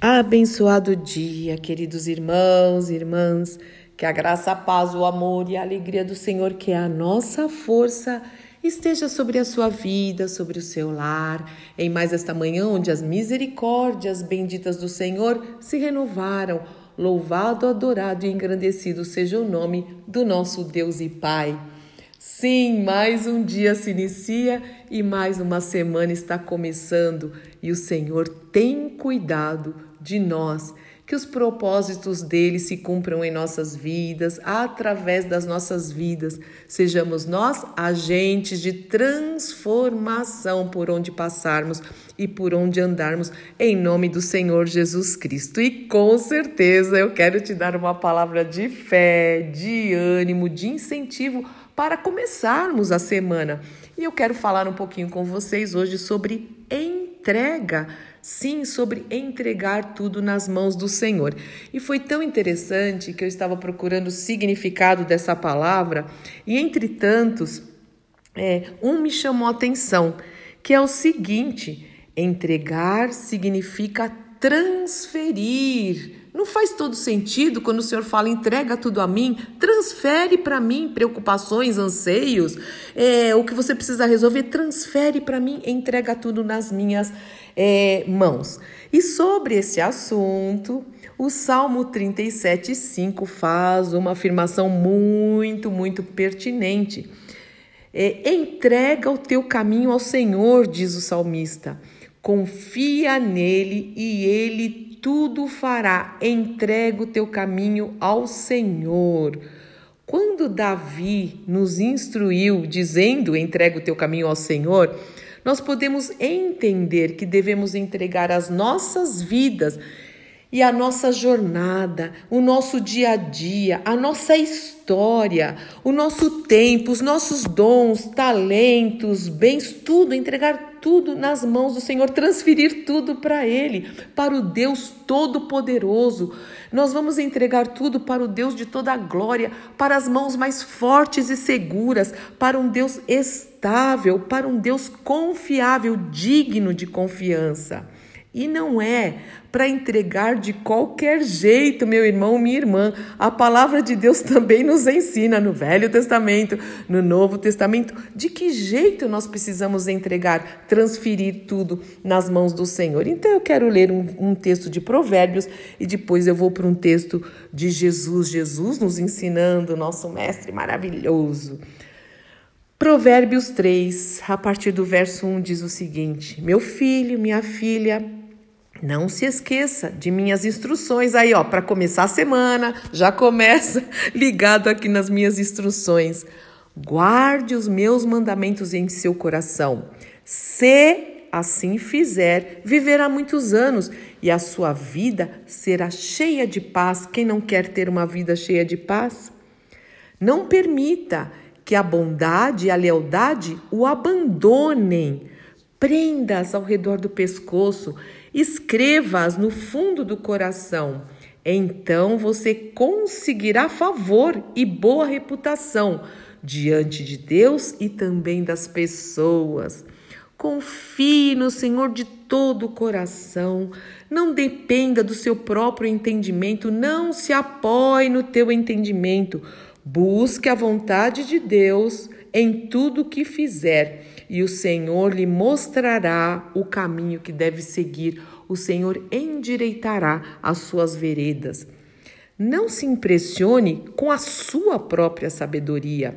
Abençoado dia, queridos irmãos e irmãs, que a graça, a paz, o amor e a alegria do Senhor, que é a nossa força, esteja sobre a sua vida, sobre o seu lar, em mais esta manhã onde as misericórdias benditas do Senhor se renovaram. Louvado, adorado e engrandecido seja o nome do nosso Deus e Pai. Sim, mais um dia se inicia e mais uma semana está começando e o Senhor tem cuidado de nós, que os propósitos dele se cumpram em nossas vidas, através das nossas vidas, sejamos nós agentes de transformação por onde passarmos e por onde andarmos, em nome do Senhor Jesus Cristo. E com certeza eu quero te dar uma palavra de fé, de ânimo, de incentivo para começarmos a semana. E eu quero falar um pouquinho com vocês hoje sobre entrega sim sobre entregar tudo nas mãos do Senhor. E foi tão interessante que eu estava procurando o significado dessa palavra e entre tantos, é, um me chamou a atenção, que é o seguinte: entregar significa transferir. Faz todo sentido quando o Senhor fala entrega tudo a mim, transfere para mim preocupações, anseios, é, o que você precisa resolver, transfere para mim, entrega tudo nas minhas é, mãos. E sobre esse assunto, o Salmo 37, 5 faz uma afirmação muito, muito pertinente. É, entrega o teu caminho ao Senhor, diz o salmista. Confia nele e ele tudo fará. Entrega o teu caminho ao Senhor. Quando Davi nos instruiu, dizendo: entrega o teu caminho ao Senhor, nós podemos entender que devemos entregar as nossas vidas e a nossa jornada, o nosso dia a dia, a nossa história, o nosso tempo, os nossos dons, talentos, bens, tudo, entregar tudo nas mãos do Senhor, transferir tudo para Ele, para o Deus Todo-Poderoso. Nós vamos entregar tudo para o Deus de toda a glória, para as mãos mais fortes e seguras, para um Deus estável, para um Deus confiável, digno de confiança. E não é para entregar de qualquer jeito, meu irmão, minha irmã. A palavra de Deus também nos ensina no Velho Testamento, no Novo Testamento, de que jeito nós precisamos entregar, transferir tudo nas mãos do Senhor. Então eu quero ler um, um texto de Provérbios e depois eu vou para um texto de Jesus. Jesus nos ensinando, nosso mestre maravilhoso. Provérbios 3, a partir do verso 1, diz o seguinte: Meu filho, minha filha, não se esqueça de minhas instruções aí, ó, para começar a semana, já começa ligado aqui nas minhas instruções. Guarde os meus mandamentos em seu coração. Se assim fizer, viverá muitos anos e a sua vida será cheia de paz. Quem não quer ter uma vida cheia de paz? Não permita que a bondade e a lealdade o abandonem. Prenda-as ao redor do pescoço escreva-as no fundo do coração. Então você conseguirá favor e boa reputação diante de Deus e também das pessoas. Confie no Senhor de todo o coração. Não dependa do seu próprio entendimento, não se apoie no teu entendimento. Busque a vontade de Deus em tudo que fizer e o Senhor lhe mostrará o caminho que deve seguir, o Senhor endireitará as suas veredas. Não se impressione com a sua própria sabedoria.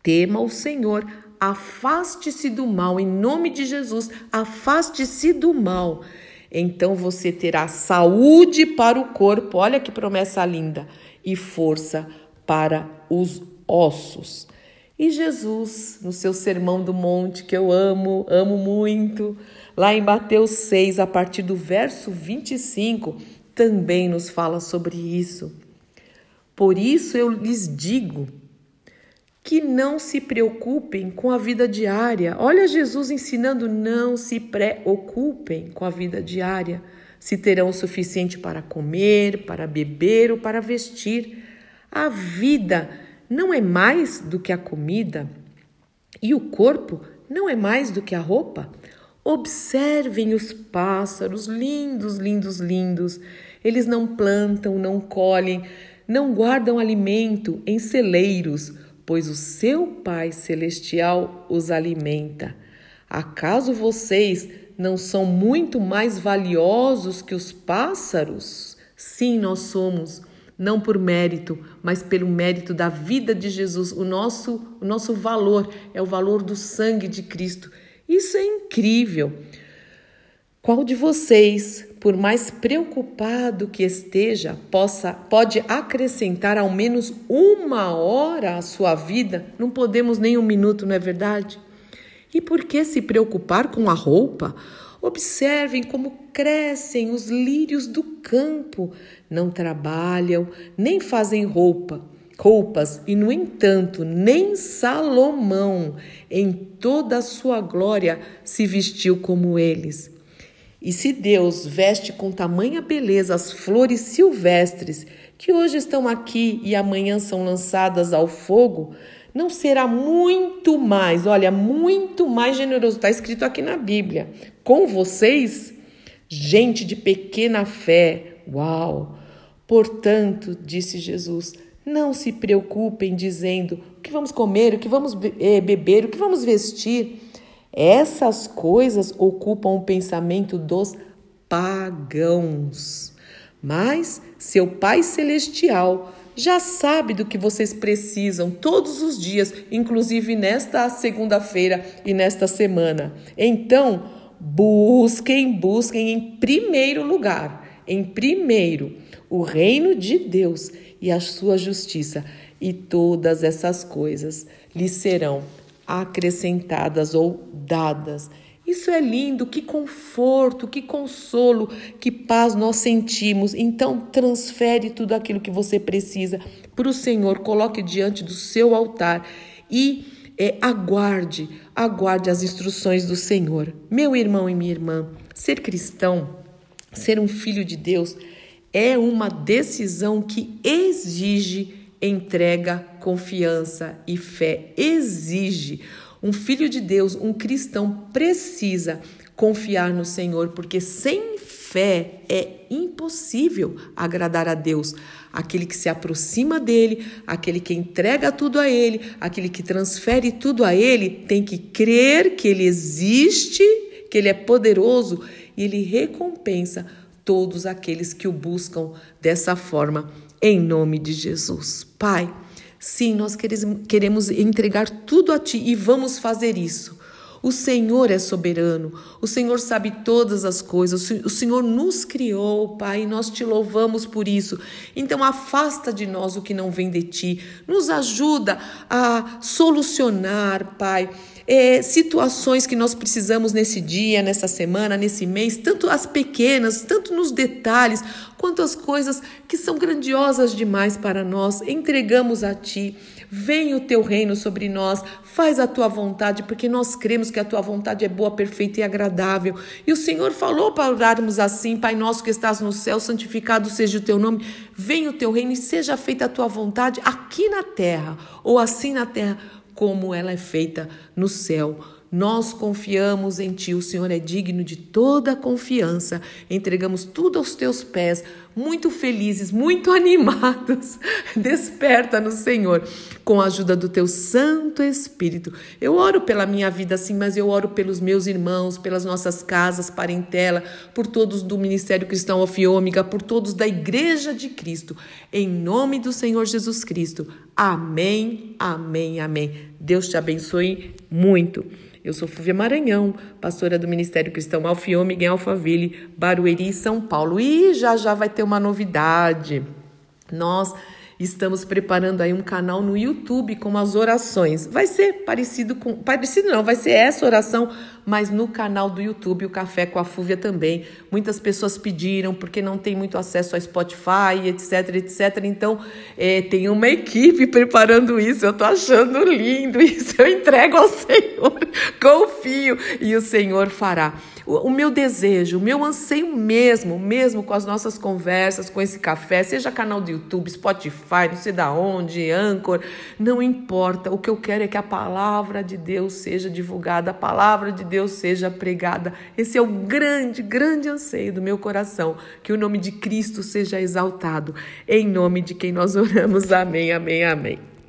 Tema o Senhor, afaste-se do mal, em nome de Jesus, afaste-se do mal. Então você terá saúde para o corpo, olha que promessa linda, e força para os ossos. E Jesus, no seu Sermão do Monte, que eu amo, amo muito, lá em Mateus 6, a partir do verso 25, também nos fala sobre isso. Por isso eu lhes digo que não se preocupem com a vida diária. Olha Jesus ensinando: não se preocupem com a vida diária, se terão o suficiente para comer, para beber ou para vestir. A vida não é mais do que a comida? E o corpo não é mais do que a roupa? Observem os pássaros, lindos, lindos, lindos. Eles não plantam, não colhem, não guardam alimento em celeiros, pois o seu Pai Celestial os alimenta. Acaso vocês não são muito mais valiosos que os pássaros? Sim, nós somos, não por mérito, mas pelo mérito da vida de Jesus. O nosso, o nosso valor é o valor do sangue de Cristo. Isso é incrível. Qual de vocês, por mais preocupado que esteja, possa pode acrescentar ao menos uma hora à sua vida? Não podemos nem um minuto, não é verdade? E por que se preocupar com a roupa? Observem como crescem os lírios do campo. Não trabalham, nem fazem roupa, roupas, e no entanto, nem Salomão, em toda a sua glória, se vestiu como eles. E se Deus veste com tamanha beleza as flores silvestres que hoje estão aqui e amanhã são lançadas ao fogo, não será muito mais, olha, muito mais generoso. Está escrito aqui na Bíblia. Com vocês, gente de pequena fé. Uau! Portanto, disse Jesus, não se preocupem dizendo o que vamos comer, o que vamos eh, beber, o que vamos vestir essas coisas ocupam o pensamento dos pagãos. Mas seu Pai Celestial já sabe do que vocês precisam todos os dias, inclusive nesta segunda-feira e nesta semana. Então, busquem, busquem em primeiro lugar, em primeiro, o reino de Deus e a sua justiça, e todas essas coisas lhes serão acrescentadas ou dadas. Isso é lindo, que conforto, que consolo, que paz nós sentimos. Então, transfere tudo aquilo que você precisa para o Senhor, coloque diante do seu altar e é, aguarde, aguarde as instruções do Senhor. Meu irmão e minha irmã, ser cristão, ser um filho de Deus, é uma decisão que exige entrega, confiança e fé. Exige. Um filho de Deus, um cristão, precisa confiar no Senhor, porque sem fé é impossível agradar a Deus. Aquele que se aproxima dele, aquele que entrega tudo a ele, aquele que transfere tudo a ele, tem que crer que ele existe, que ele é poderoso e ele recompensa todos aqueles que o buscam dessa forma em nome de Jesus. Pai, sim, nós queremos entregar tudo a Ti e vamos fazer isso. O Senhor é soberano, o Senhor sabe todas as coisas, o Senhor nos criou, Pai, e nós te louvamos por isso. Então, afasta de nós o que não vem de ti, nos ajuda a solucionar, Pai, é, situações que nós precisamos nesse dia, nessa semana, nesse mês, tanto as pequenas, tanto nos detalhes, quanto as coisas que são grandiosas demais para nós. Entregamos a Ti. Vem o teu reino sobre nós, faz a tua vontade, porque nós cremos que a tua vontade é boa, perfeita e agradável. E o Senhor falou para orarmos assim: Pai nosso que estás no céu, santificado seja o teu nome, venha o teu reino e seja feita a tua vontade aqui na terra, ou assim na terra como ela é feita no céu. Nós confiamos em Ti, o Senhor é digno de toda confiança. Entregamos tudo aos Teus pés, muito felizes, muito animados. Desperta no Senhor, com a ajuda do Teu Santo Espírito. Eu oro pela minha vida sim, mas eu oro pelos meus irmãos, pelas nossas casas, parentela, por todos do Ministério Cristão Ofiômica, por todos da Igreja de Cristo. Em nome do Senhor Jesus Cristo. Amém, amém, amém. Deus te abençoe muito. Eu sou Fúvia Maranhão, pastora do Ministério Cristão Alfiômega em Alphaville, Barueri, São Paulo. E já já vai ter uma novidade. Nós Estamos preparando aí um canal no YouTube com as orações. Vai ser parecido com. Parecido não, vai ser essa oração, mas no canal do YouTube, o Café com a Fúvia também. Muitas pessoas pediram, porque não tem muito acesso a Spotify, etc, etc. Então, é, tem uma equipe preparando isso. Eu tô achando lindo isso. Eu entrego ao Senhor, confio, e o Senhor fará. O, meu desejo, o meu anseio mesmo, mesmo com as nossas conversas, com esse café, seja canal do YouTube, Spotify, não sei da onde, Anchor, não importa. O que eu quero é que a palavra de Deus seja divulgada, a palavra de Deus seja pregada. Esse é o grande, grande anseio do meu coração, que o nome de Cristo seja exaltado. Em nome de quem nós oramos. Amém, amém, amém.